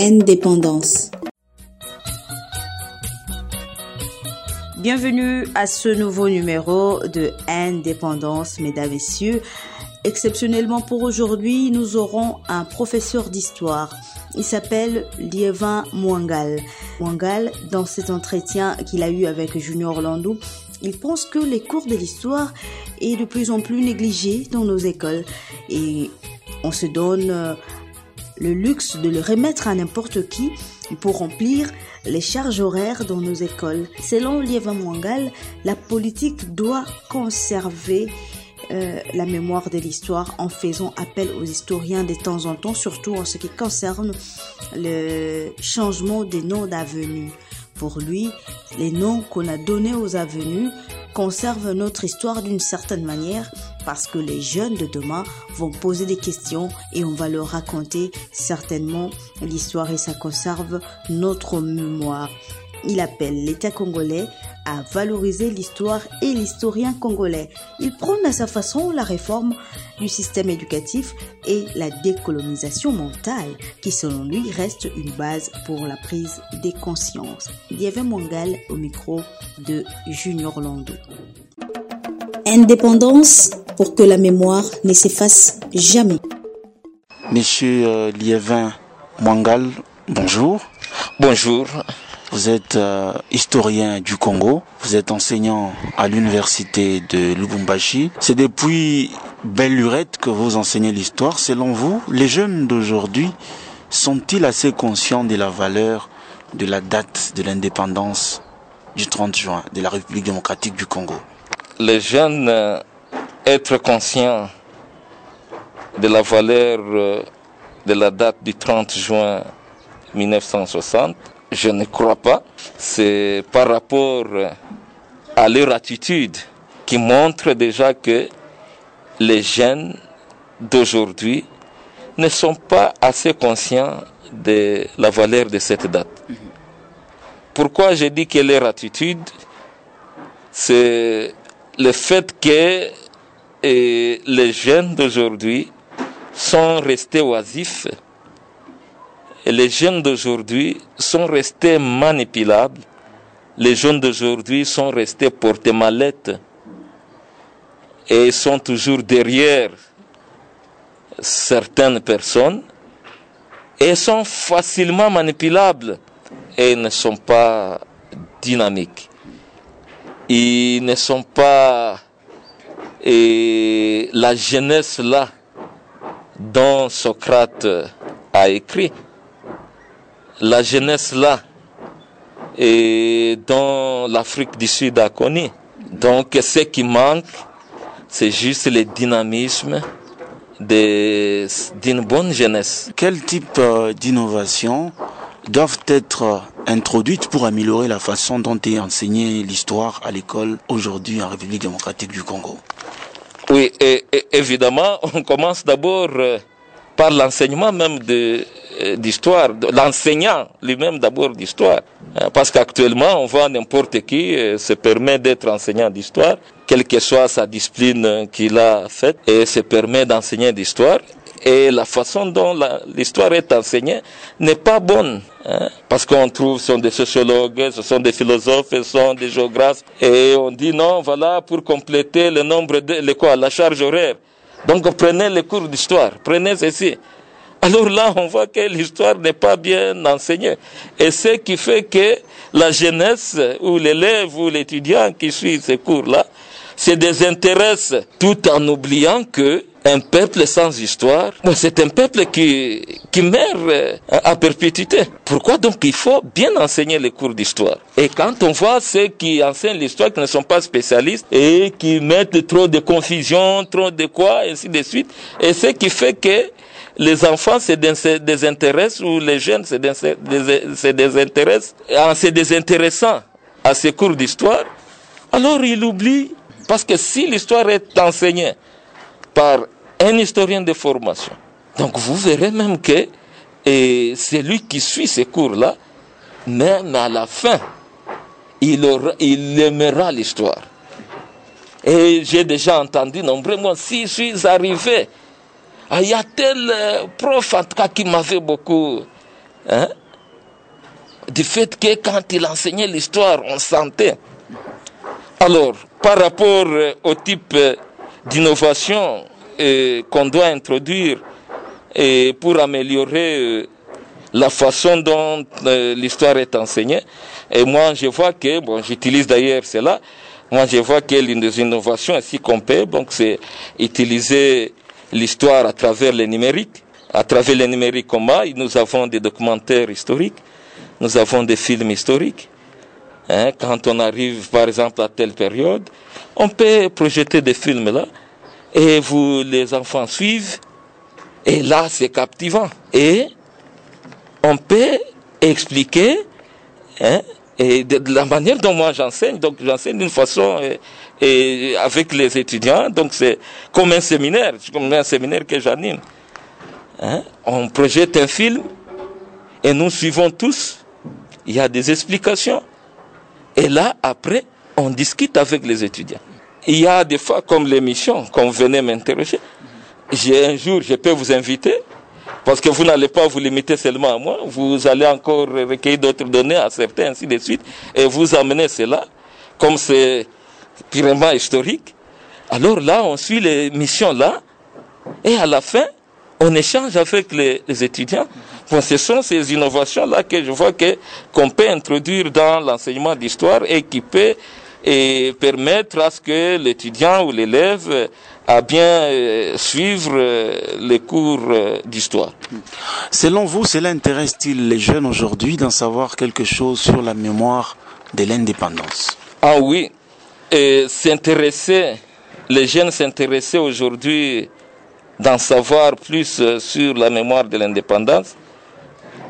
Indépendance. Bienvenue à ce nouveau numéro de Indépendance, mesdames messieurs. Exceptionnellement pour aujourd'hui, nous aurons un professeur d'histoire. Il s'appelle Liévin Mwangal. Mwangal, dans cet entretien qu'il a eu avec Junior Orlando, il pense que les cours de l'histoire est de plus en plus négligé dans nos écoles et on se donne euh, le luxe de le remettre à n'importe qui pour remplir les charges horaires dans nos écoles. Selon Liévin Mwangal, la politique doit conserver euh, la mémoire de l'histoire en faisant appel aux historiens de temps en temps, surtout en ce qui concerne le changement des noms d'avenues. Pour lui, les noms qu'on a donnés aux avenues conservent notre histoire d'une certaine manière parce que les jeunes de demain vont poser des questions et on va leur raconter certainement l'histoire et ça conserve notre mémoire. Il appelle l'État congolais à valoriser l'histoire et l'historien congolais. Il prône à sa façon la réforme du système éducatif et la décolonisation mentale, qui selon lui reste une base pour la prise des consciences. Il y avait Mongal au micro de Junior Lando. Indépendance pour que la mémoire ne s'efface jamais. Monsieur euh, Liévin Mwangal, bonjour. Bonjour. Vous êtes euh, historien du Congo, vous êtes enseignant à l'université de Lubumbashi. C'est depuis belle lurette que vous enseignez l'histoire. Selon vous, les jeunes d'aujourd'hui sont-ils assez conscients de la valeur de la date de l'indépendance du 30 juin de la République démocratique du Congo? Les jeunes, euh, être conscients de la valeur euh, de la date du 30 juin 1960, je ne crois pas. C'est par rapport à leur attitude qui montre déjà que les jeunes d'aujourd'hui ne sont pas assez conscients de la valeur de cette date. Pourquoi je dis que leur attitude, c'est le fait que eh, les jeunes d'aujourd'hui sont restés oisifs les jeunes d'aujourd'hui sont restés manipulables. Les jeunes d'aujourd'hui sont restés portés mallettes et sont toujours derrière certaines personnes et sont facilement manipulables et ne sont pas dynamiques. Ils ne sont pas et la jeunesse là dont Socrate a écrit la jeunesse là et dans l'Afrique du Sud a connu. Donc ce qui manque, c'est juste le dynamisme d'une bonne jeunesse. Quel type euh, d'innovation doivent être introduites pour améliorer la façon dont est enseignée l'histoire à l'école aujourd'hui en République démocratique du Congo Oui, évidemment, on commence d'abord euh, par l'enseignement même de, euh, d'histoire, l'enseignant lui-même d'abord d'histoire. Hein, parce qu'actuellement, on voit n'importe qui euh, se permet d'être enseignant d'histoire, quelle que soit sa discipline qu'il a faite, et se permet d'enseigner d'histoire. Et la façon dont l'histoire est enseignée n'est pas bonne. Hein, parce qu'on trouve, ce sont des sociologues, ce sont des philosophes, ce sont des géographes. Et on dit non, voilà, pour compléter le nombre de, le quoi, la charge horaire. Donc prenez les cours d'histoire, prenez ceci. Alors là, on voit que l'histoire n'est pas bien enseignée. Et ce qui fait que la jeunesse ou l'élève ou l'étudiant qui suit ces cours-là se désintéresse tout en oubliant que un peuple sans histoire, c'est un peuple qui, qui meurt euh, à perpétuité. Pourquoi donc il faut bien enseigner les cours d'histoire? Et quand on voit ceux qui enseignent l'histoire, qui ne sont pas spécialistes et qui mettent trop de confusion, trop de quoi, ainsi de suite, et ce qui fait que les enfants se désintéressent ou les jeunes se désintéressent en se désintéressant à ces cours d'histoire, alors ils oublient. Parce que si l'histoire est enseignée par un historien de formation, donc vous verrez même que c'est lui qui suit ces cours-là, même à la fin, il, aimera l'histoire. Et j'ai déjà entendu nombreux, si je suis arrivé ah, il y a tel euh, prof, en tout cas, qui m'avait beaucoup hein, du fait que quand il enseignait l'histoire, on sentait. Alors, par rapport euh, au type euh, d'innovation euh, qu'on doit introduire et pour améliorer la façon dont l'histoire est enseignée, et moi je vois que, bon, j'utilise d'ailleurs cela, moi je vois que l'une des innovations ainsi qu'on peut, donc c'est utiliser l'histoire à travers le numérique. À travers le numérique comment nous avons des documentaires historiques, nous avons des films historiques. Hein, quand on arrive par exemple à telle période, on peut projeter des films là et vous les enfants suivent. Et là c'est captivant. Et on peut expliquer hein, et de, la manière dont moi j'enseigne. Donc j'enseigne d'une façon et, et, avec les étudiants. Donc c'est comme un séminaire. Comme un séminaire que j'anime. Hein, on projette un film et nous suivons tous. Il y a des explications. Et là, après, on discute avec les étudiants. Il y a des fois, comme l'émission, vous venez m'interroger, j'ai un jour, je peux vous inviter, parce que vous n'allez pas vous limiter seulement à moi, vous allez encore recueillir d'autres données à certains, ainsi de suite, et vous amener cela, comme c'est purement historique. Alors là, on suit les missions là, et à la fin, on échange avec les, les étudiants. Ce sont ces innovations-là que je vois que qu'on peut introduire dans l'enseignement d'histoire et qui peut et permettre à ce que l'étudiant ou l'élève a bien euh, suivre euh, les cours euh, d'histoire. Selon vous, cela intéresse-t-il les jeunes aujourd'hui d'en savoir quelque chose sur la mémoire de l'indépendance? Ah oui, s'intéresser, les jeunes s'intéressaient aujourd'hui d'en savoir plus sur la mémoire de l'indépendance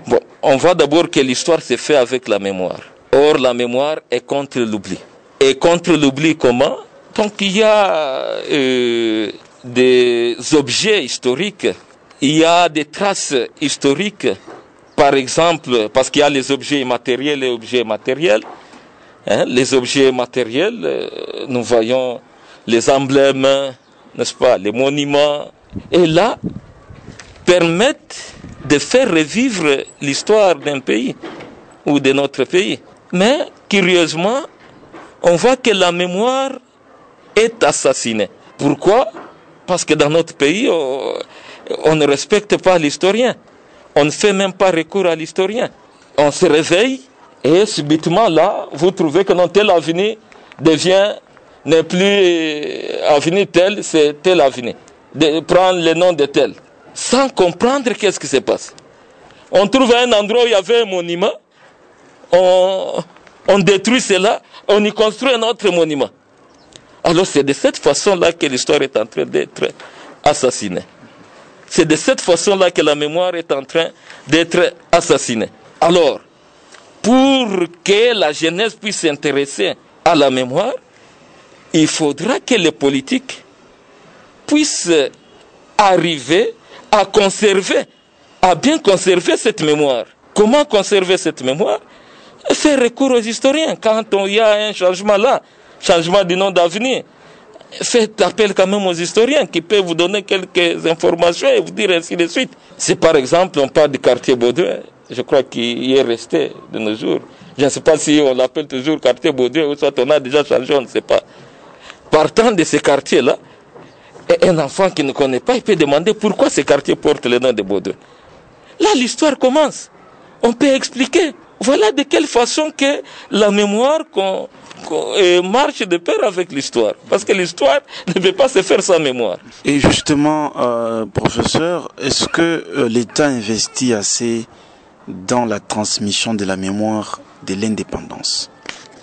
Bon, on voit d'abord que l'histoire s'est faite avec la mémoire. Or, la mémoire est contre l'oubli. Et contre l'oubli, comment Donc, il y a euh, des objets historiques, il y a des traces historiques, par exemple, parce qu'il y a les objets immatériels et objets matériels. Hein, les objets matériels, euh, nous voyons les emblèmes, n'est-ce pas, les monuments. Et là, permettent de faire revivre l'histoire d'un pays ou de notre pays. Mais curieusement, on voit que la mémoire est assassinée. Pourquoi? Parce que dans notre pays, on, ne respecte pas l'historien. On ne fait même pas recours à l'historien. On se réveille et subitement là, vous trouvez que non, tel avenir devient, n'est plus avenir tel, c'est tel avenir. De prendre le nom de tel sans comprendre qu'est-ce qui se passe. On trouve un endroit où il y avait un monument, on, détruit cela, on y construit un autre monument. Alors c'est de cette façon-là que l'histoire est en train d'être assassinée. C'est de cette façon-là que la mémoire est en train d'être assassinée. Alors, pour que la jeunesse puisse s'intéresser à la mémoire, il faudra que les politiques puissent arriver à conserver, à bien conserver cette mémoire. Comment conserver cette mémoire? Faire recours aux historiens. Quand il y a un changement là, changement du nom d'avenir, faites appel quand même aux historiens qui peuvent vous donner quelques informations et vous dire ainsi de suite. Si par exemple on parle du quartier Baudouin, je crois qu'il est resté de nos jours. Je ne sais pas si on l'appelle toujours quartier Baudouin ou soit on a déjà changé, on ne sait pas. Partant de ces quartiers-là, un enfant qui ne connaît pas, il peut demander pourquoi ce quartier porte le nom de Baudouin. Là, l'histoire commence. On peut expliquer. Voilà de quelle façon que la mémoire euh, marche de pair avec l'histoire. Parce que l'histoire ne peut pas se faire sans mémoire. Et justement, euh, professeur, est-ce que euh, l'État investit assez dans la transmission de la mémoire de l'indépendance?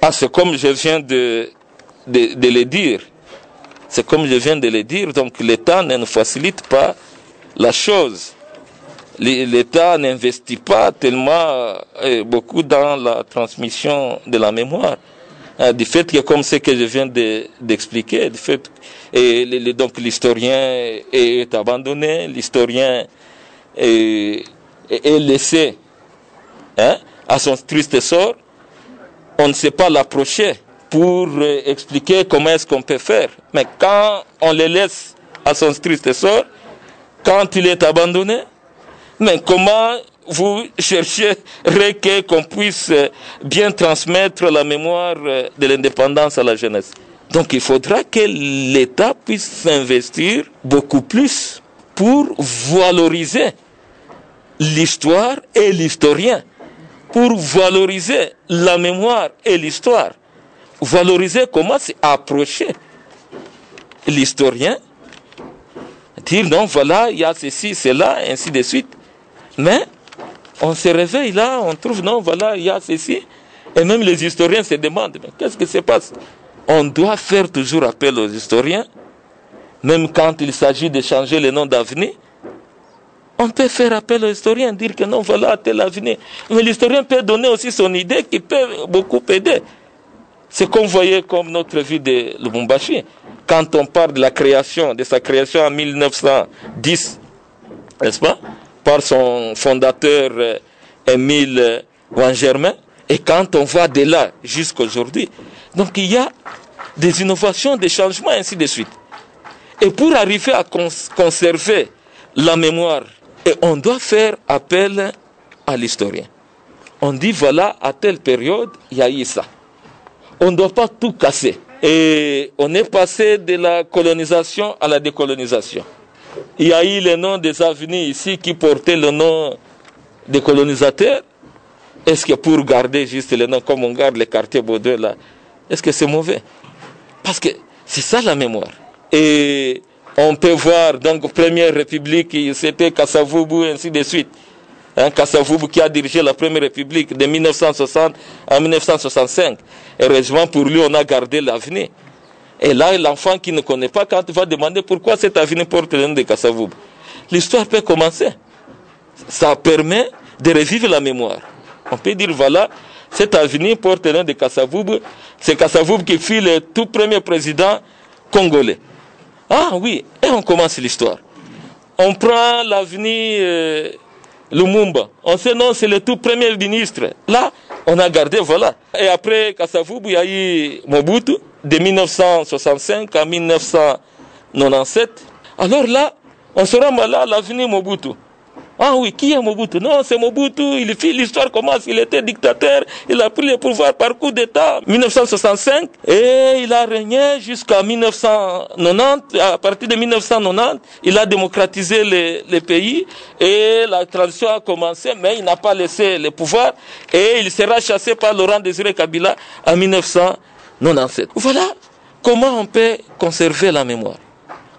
Ah, c'est comme je viens de, de, de le dire. C'est comme je viens de le dire, donc l'État ne facilite pas la chose. L'État n'investit pas tellement euh, beaucoup dans la transmission de la mémoire. Euh, du fait que, comme ce que je viens d'expliquer, du fait et, donc l'historien est, abandonné, l'historien est, laissé hein, à son triste sort, on ne sait pas l'approcher pour euh, expliquer comment est-ce qu'on peut faire. Mais quand on le laisse à son triste sort, quand il est abandonné, mais comment vous chercherez qu'on puisse bien transmettre la mémoire de l'indépendance à la jeunesse? Donc il faudra que l'État puisse s'investir beaucoup plus pour valoriser l'histoire et l'historien, pour valoriser la mémoire et l'histoire, valoriser comment s'approcher l'historien, dire non, voilà, il y a ceci, cela, ainsi de suite. Mais on se réveille là, on trouve non, voilà, il y a ceci. Et même les historiens se demandent, mais qu'est-ce qui se passe? On doit faire toujours appel aux historiens, même quand il s'agit de changer le nom d'avenir. On peut faire appel aux historiens, dire que non, voilà tel avenir. Mais l'historien peut donner aussi son idée qui peut beaucoup aider. C'est vous voyez comme notre vie de Lubumbashi. Quand on parle de la création, de sa création en 1910, n'est-ce pas? Par son fondateur euh, Émile Wangermain, et quand on va de là jusqu'à aujourd'hui. Donc il y a des innovations, des changements, ainsi de suite. Et pour arriver à conserver la mémoire, et on doit faire appel à l'historien. On dit voilà, à telle période, il y a eu ça. On ne doit pas tout casser. Et on est passé de la colonisation à la décolonisation. Il y a eu le nom des avenues ici qui portaient le nom des colonisateurs. Est-ce que pour garder juste le nom, comme on garde les quartiers Baudouin là, est-ce que c'est mauvais? Parce que c'est ça la mémoire. Et on peut voir, donc, Première République, c'était Kassavoubou, ainsi de suite. Hein, Kassavoubou qui a dirigé la Première République de 1960 à 1965. Heureusement pour lui, on a gardé l'avenir. Et là, l'enfant qui ne connaît pas, quand il va demander pourquoi cet avenir porte le nom de Kassavoub, l'histoire peut commencer. Ça permet de revivre la mémoire. On peut dire, voilà, cet avenir porte le nom de Kassavoub. C'est Kassavoub qui fut le tout premier président congolais. Ah oui, et on commence l'histoire. On prend l'avenir euh, Lumumba. On sait non, c'est le tout premier ministre. Là, on a gardé, voilà. Et après Kassavoub, il y a eu Mobutu de 1965 à 1997. Alors là, on sera malade à l'avenir Mobutu. Ah oui, qui est Mobutu? Non, c'est Mobutu, il fit l'histoire commence, il était dictateur, il a pris le pouvoir par coup d'État 1965 et il a régné jusqu'à 1990. À partir de 1990, il a démocratisé le, pays. Et la transition a commencé, mais il n'a pas laissé le pouvoir et il sera chassé par Laurent Désiré Kabila en 1997. Voilà comment on peut conserver la mémoire.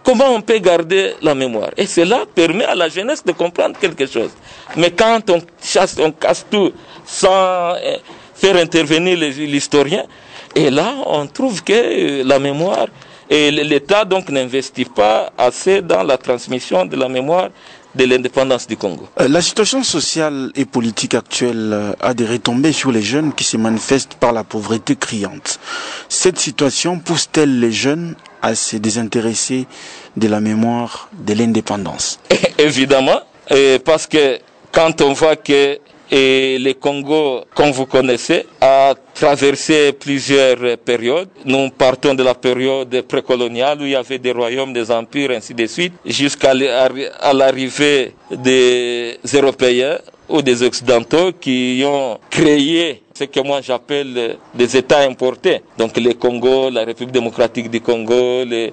Comment on peut garder la mémoire Et cela permet à la jeunesse de comprendre quelque chose. Mais quand on chasse, on casse tout sans eh, faire intervenir l'historien, et là, on trouve que euh, la mémoire, et l'État donc n'investit pas assez dans la transmission de la mémoire de l'indépendance du Congo. Euh, la situation sociale et politique actuelle euh, a des retombées sur les jeunes qui se manifestent par la pauvreté criante. Cette situation pousse-t-elle les jeunes à se désintéresser de la mémoire de l'indépendance? Évidemment, parce que quand on voit que et le Congo, comme vous connaissez, a traversé plusieurs périodes. Nous partons de la période précoloniale où il y avait des royaumes, des empires, ainsi de suite, jusqu'à l'arrivée des Européens ou des Occidentaux qui ont créé ce que moi j'appelle des États importés. Donc le Congo, la République démocratique du Congo, les,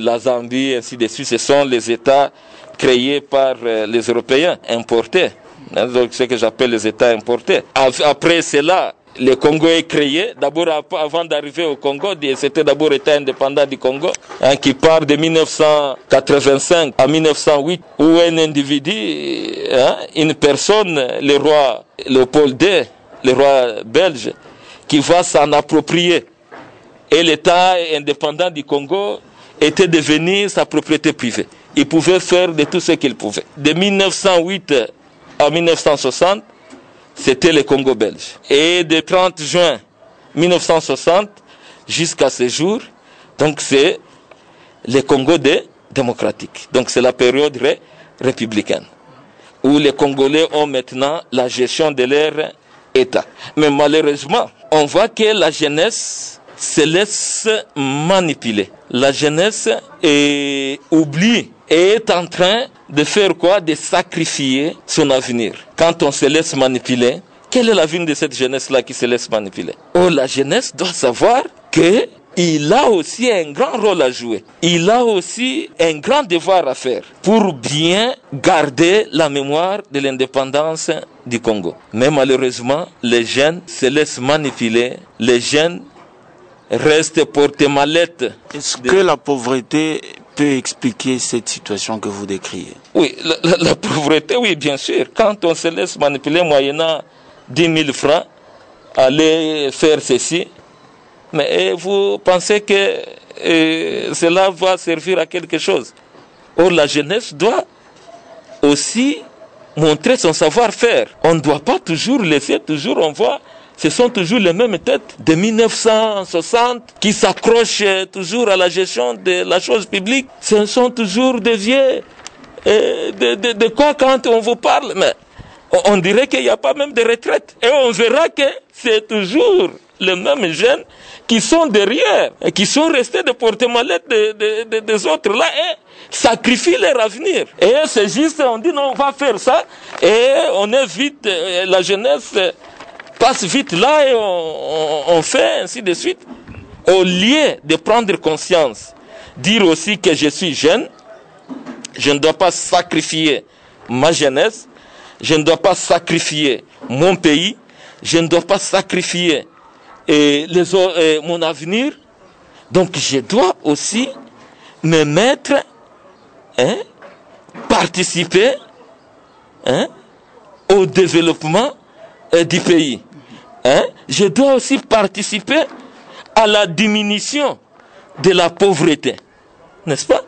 la Zambie, ainsi de suite, ce sont les États créés par euh, les Européens, importés. Hein, donc ce que j'appelle les États importés. Après cela, le Congo est créé. D'abord, avant d'arriver au Congo, c'était d'abord l'État indépendant du Congo, hein, qui part de 1985 à 1908, où un individu, hein, une personne, le roi Léopold II, le roi belge, qui va s'en approprier. Et l'État indépendant du Congo était devenu sa propriété privée. Il pouvait faire de tout ce qu'il pouvait. De 1908 en 1960, c'était le Congo belge. Et de 30 juin 1960 jusqu'à ce jour, donc c'est le Congo démocratique. Donc c'est la période républicaine où les Congolais ont maintenant la gestion de leur État. Mais malheureusement, on voit que la jeunesse se laisse manipuler. La jeunesse est oublie et est en train de faire quoi? De sacrifier son avenir. Quand on se laisse manipuler, quelle est l'avenir de cette jeunesse-là qui se laisse manipuler? Oh, la jeunesse doit savoir que il a aussi un grand rôle à jouer. Il a aussi un grand devoir à faire pour bien garder la mémoire de l'indépendance du Congo. Mais malheureusement, les jeunes se laissent manipuler, les jeunes restent porte-mallette. Est-ce que la pauvreté peut expliquer cette situation que vous décrivez Oui, la, la, la, pauvreté, oui, bien sûr. Quand on se laisse manipuler moyennant 10 000 francs, aller faire ceci, mais vous pensez que euh, cela va servir à quelque chose? Or, la jeunesse doit aussi montrer son savoir-faire. On ne doit pas toujours laisser, toujours on voit, ce sont toujours les mêmes têtes de 1960 qui s'accrochent toujours à la gestion de la chose publique. Ce sont toujours des vieux. Et de, quoi quand on vous parle Mais on dirait qu'il n'y a pas même de retraite. Et on verra que c'est toujours les mêmes jeunes qui sont derrière et qui sont restés de porte-mallette de, de, de, des autres là et sacrifient leur avenir. Et c'est juste, on dit non, on va faire ça et on est vite, la jeunesse passe vite là et on, fait ainsi de suite. Au lieu de prendre conscience, dire aussi que je suis jeune, je ne dois pas sacrifier ma jeunesse, je ne dois pas sacrifier mon pays, je ne dois pas sacrifier mon avenir. Donc je dois aussi me mettre, hein, participer hein, au développement euh, du pays. Hein? Je dois aussi participer à la diminution de la pauvreté. N'est-ce pas?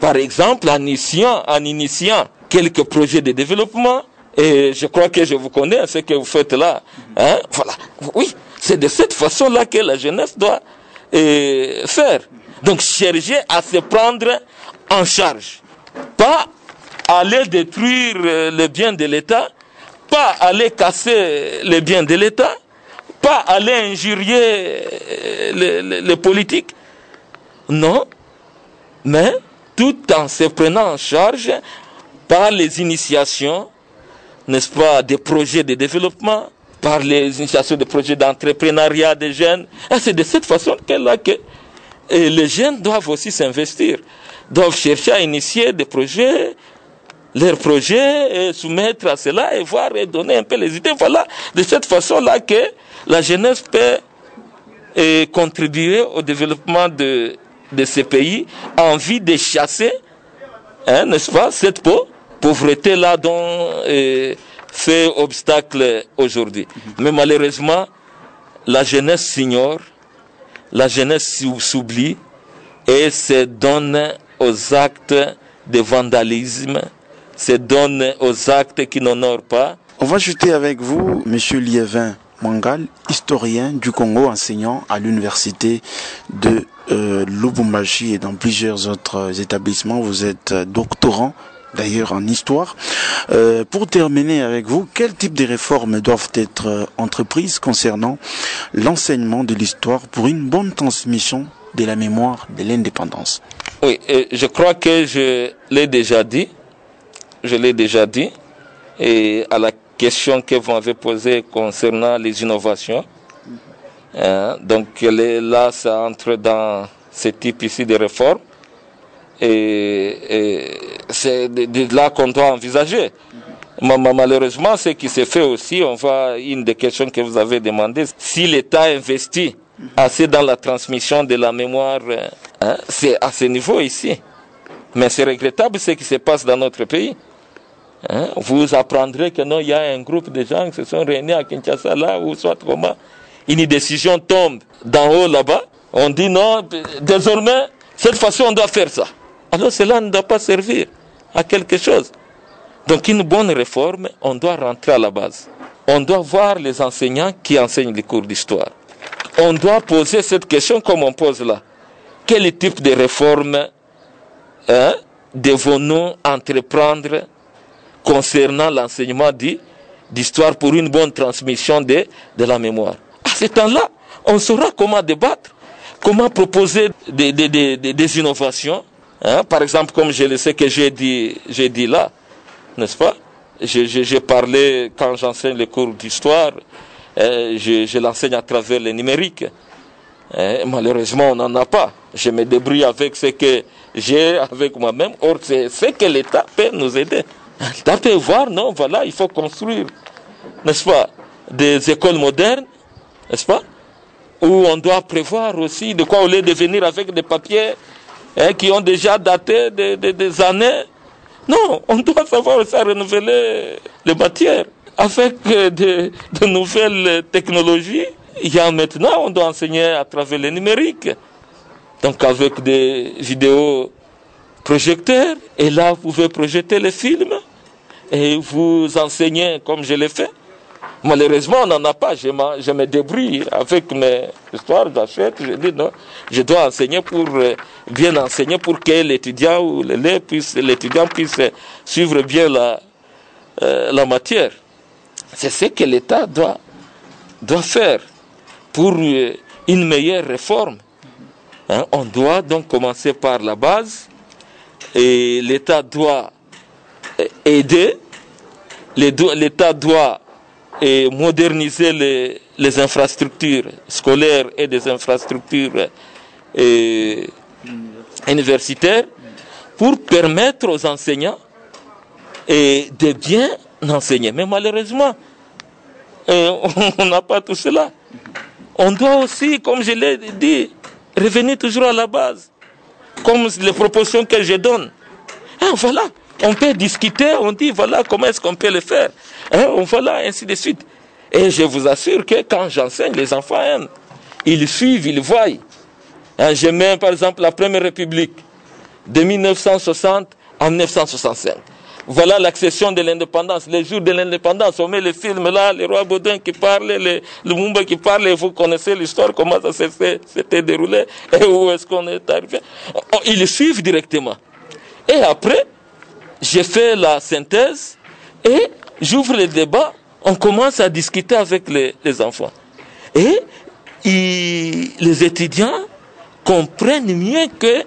Par exemple, en initiant, quelques projets de développement, et je crois que je vous connais, ce que vous faites là. Hein? Voilà. Oui, c'est de cette façon-là que la jeunesse doit euh, faire. Donc chercher à se prendre en charge. Pas aller détruire les biens de l'État, pas aller casser les biens de l'État, pas aller injurier les, les, politiques. Non, mais tout en se prenant en charge par les initiations, n'est-ce pas, des projets de développement, par les initiations de projets d'entrepreneuriat des jeunes. C'est de cette façon que, là, que les jeunes doivent aussi s'investir, doivent chercher à initier des projets, leurs projets, et soumettre à cela et voir et donner un peu les idées. Voilà, de cette façon-là que la jeunesse peut et contribuer au développement de, de ces pays en vue de chasser, hein, n'est-ce pas, cette pauvreté-là dont euh, fait obstacle aujourd'hui. Mais malheureusement, la jeunesse s'ignore, la jeunesse s'oublie et se donne aux actes de vandalisme, se donne aux actes qui n'honorent pas. On va jeter avec vous, Monsieur Liévin Mangal, historien du Congo, enseignant à l'université de euh, Lubumbashi et dans plusieurs autres établissements. Vous êtes doctorant d'ailleurs en histoire. Euh, pour terminer avec vous, quel type de réformes doivent être entreprises concernant l'enseignement de l'histoire pour une bonne transmission de la mémoire de l'indépendance? Oui, je crois que je l'ai déjà dit. Je l'ai déjà dit. Et à la question que vous m'avez posée concernant les innovations, hein, donc là, ça entre dans ce type ici de réformes. Et, c'est là qu'on doit envisager. Malheureusement, ce qui s'est fait aussi, on va, une des questions que vous avez demandé, si l'État investit assez dans la transmission de la mémoire, hein, c'est à ce niveau ici. Mais c'est regrettable ce qui se passe dans notre pays. Hein, vous apprendrez que non, il y a un groupe de gens qui se sont réunis à Kinshasa là, ou soit comment, une décision tombe d'en haut là-bas, on dit non, désormais, cette fois-ci on doit faire ça alors cela ne doit pas servir à quelque chose. Donc une bonne réforme, on doit rentrer à la base. On doit voir les enseignants qui enseignent les cours d'histoire. On doit poser cette question comme on pose là. Quel type de réforme hein, devons-nous entreprendre concernant l'enseignement d'histoire pour une bonne transmission de, la mémoire À ce temps-là, on saura comment débattre comment proposer des, innovations. Hein? Par exemple, comme je le sais que j'ai dit, là, n'est-ce pas? J'ai parlé quand j'enseigne les cours d'histoire, euh, je, l'enseigne à travers le numérique. Euh, malheureusement, on n'en a pas. Je me débrouille avec ce que j'ai avec moi-même. Or, c'est ce que l'État peut nous aider. L'État peut voir, non, voilà, il faut construire, n'est-ce pas, des écoles modernes, n'est-ce pas, où on doit prévoir aussi de quoi au lieu de venir avec des papiers hein, qui ont déjà daté de- des années. Non, on doit savoir aussi renouveler les matières avec euh, de, de nouvelles technologies. Il y a maintenant, on doit enseigner à travers le numérique. Donc avec des vidéos projecteurs, et là vous pouvez projeter les films et vous enseignez comme je l'ai fait. Malheureusement, on n'en a pas. Je, je me débrouille avec mes histoires, j'achète, je dis non, je dois enseigner pour euh, bien enseigner pour que l'étudiant ou l'élève puisse, l'étudiant puisse suivre bien la, euh, la matière. C'est ce que l'État doit, doit faire pour euh, une meilleure réforme. Hein, on doit donc commencer par la base et l'État doit aider, l'État doit moderniser les, infrastructures scolaires et des infrastructures universitaires pour permettre aux enseignants de bien enseigner. Mais malheureusement, euh, on n'a pas tout cela. On doit aussi, comme je l'ai dit, revenir toujours à la base, comme les propositions que je donne. Hein, voilà, on peut discuter, on dit voilà comment est-ce qu'on peut le faire. Hein, on voilà, ainsi de suite. Et je vous assure que quand j'enseigne, les enfants aiment. Ils suivent, ils voient. Hein, je mets par exemple la Première République de 1960 en 1965. Voilà l'accession de l'indépendance, les jours de l'indépendance. On met les films là, le roi Baudin qui parle, le, Mumba qui parle, et vous connaissez l'histoire, comment ça s'était déroulé, et où est-ce qu'on est arrivé. On- Ils suivent directement. Et après, j'ai fait la synthèse et j'ouvre le débat. On commence à discuter avec les, les enfants. Et les étudiants comprennent mieux que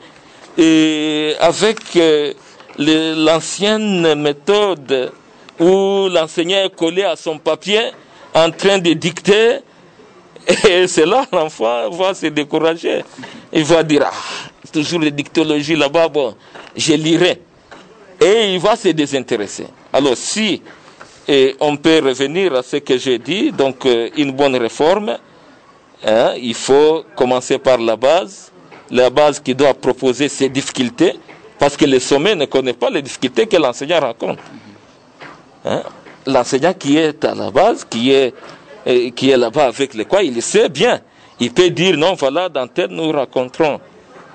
euh, avec euh, l'ancienne méthode où l'enseignant est collé à son papier en train de dicter et c'est là l'enfant va se décourager. Il va dire, ah, toujours les dictologies là-bas, bon, je lirai. Et il va se désintéresser. Alors si et on peut revenir à ce que j'ai dit, donc euh, une bonne réforme, hein, il faut commencer par la base, la base qui doit proposer ses difficultés, parce que le sommet ne connaît pas les difficultés que l'enseignant rencontre. Hein? L'enseignant qui est à la base, qui est, euh, qui est là-bas avec les quoi, il sait bien. Il peut dire non, voilà, dans tel nous rencontrons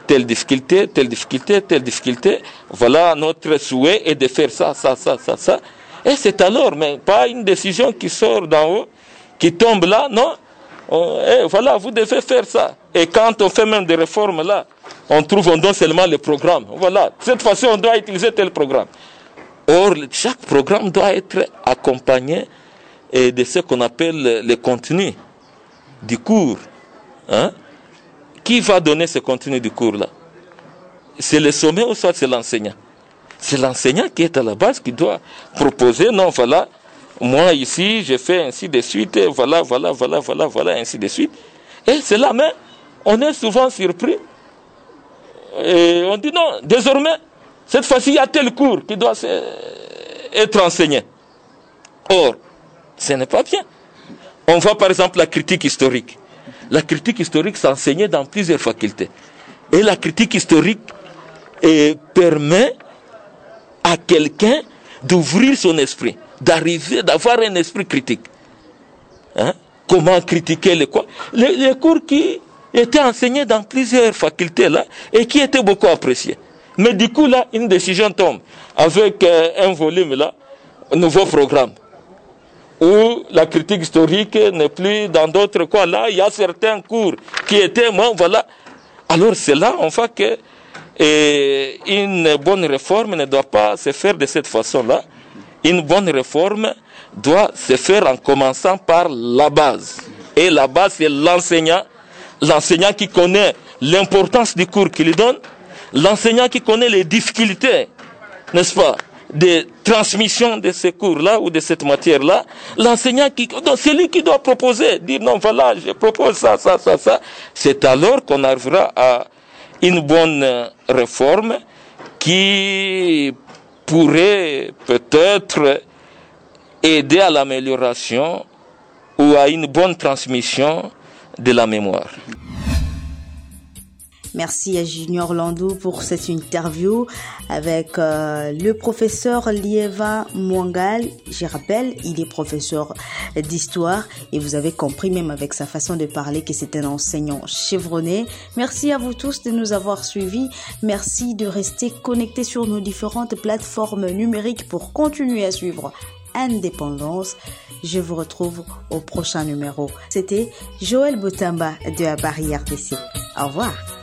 telle difficulté, telle difficulté, telle difficulté. Voilà notre souhait est de faire ça, ça, ça, ça, ça. Et c'est alors, mais pas une décision qui sort d'en haut, qui tombe là, non. Eh, voilà, vous devez faire ça. Et quand on fait même des réformes là, on trouve, on donne seulement le programme. Voilà, cette fois-ci, on doit utiliser tel programme. Or, chaque programme doit être accompagné eh, de ce qu'on appelle le contenu du cours. Hein? Qui va donner ce contenu du cours-là C'est le sommet ou soit c'est l'enseignant? C'est l'enseignant qui est à la base qui doit proposer, non, voilà, moi ici, je fais ainsi de suite, et voilà, voilà, voilà, voilà, voilà, ainsi de suite. Et c'est là, mais on est souvent surpris. Et on dit non, désormais, cette fois-ci, il y a tel cours qui doit être enseigné? Or, ce n'est pas bien. On voit par exemple la critique historique. La critique historique s'enseignait dans plusieurs facultés. Et la critique historique eh, permet à quelqu'un d'ouvrir son esprit, d'arriver, d'avoir un esprit critique. Hein? Comment critiquer les quoi? Les, cours qui étaient enseignés dans plusieurs facultés là et qui étaient beaucoup appréciés. Mais du coup là, une décision tombe avec euh, un volume là, un nouveau programme où la critique historique n'est plus dans d'autres quoi. Là, il y a certains cours qui étaient, moi, voilà. Alors c'est là, on voit que une bonne réforme ne doit pas se faire de cette façon-là. Une bonne réforme doit se faire en commençant par la base. Et la base, c'est l'enseignant, l'enseignant qui connaît l'importance du cours qu'il donne, l'enseignant qui connaît les difficultés, n'est-ce pas, de transmission de ces cours-là ou de cette matière-là, l'enseignant qui, c'est lui qui doit proposer, dire non, voilà, je propose ça, ça, ça, ça. C'est alors qu'on arrivera à une bonne réforme qui pourrait peut-être aider à l'amélioration ou à une bonne transmission de la mémoire. Merci à Junior Landou pour cette interview avec euh, le professeur Lieva Mwangal. Je rappelle, il est professeur d'histoire et vous avez compris même avec sa façon de parler que c'est un enseignant chevronné. Merci à vous tous de nous avoir suivis. Merci de rester connectés sur nos différentes plateformes numériques pour continuer à suivre Indépendance. Je vous retrouve au prochain numéro. C'était Joël Boutamba de la Barrière. Au revoir.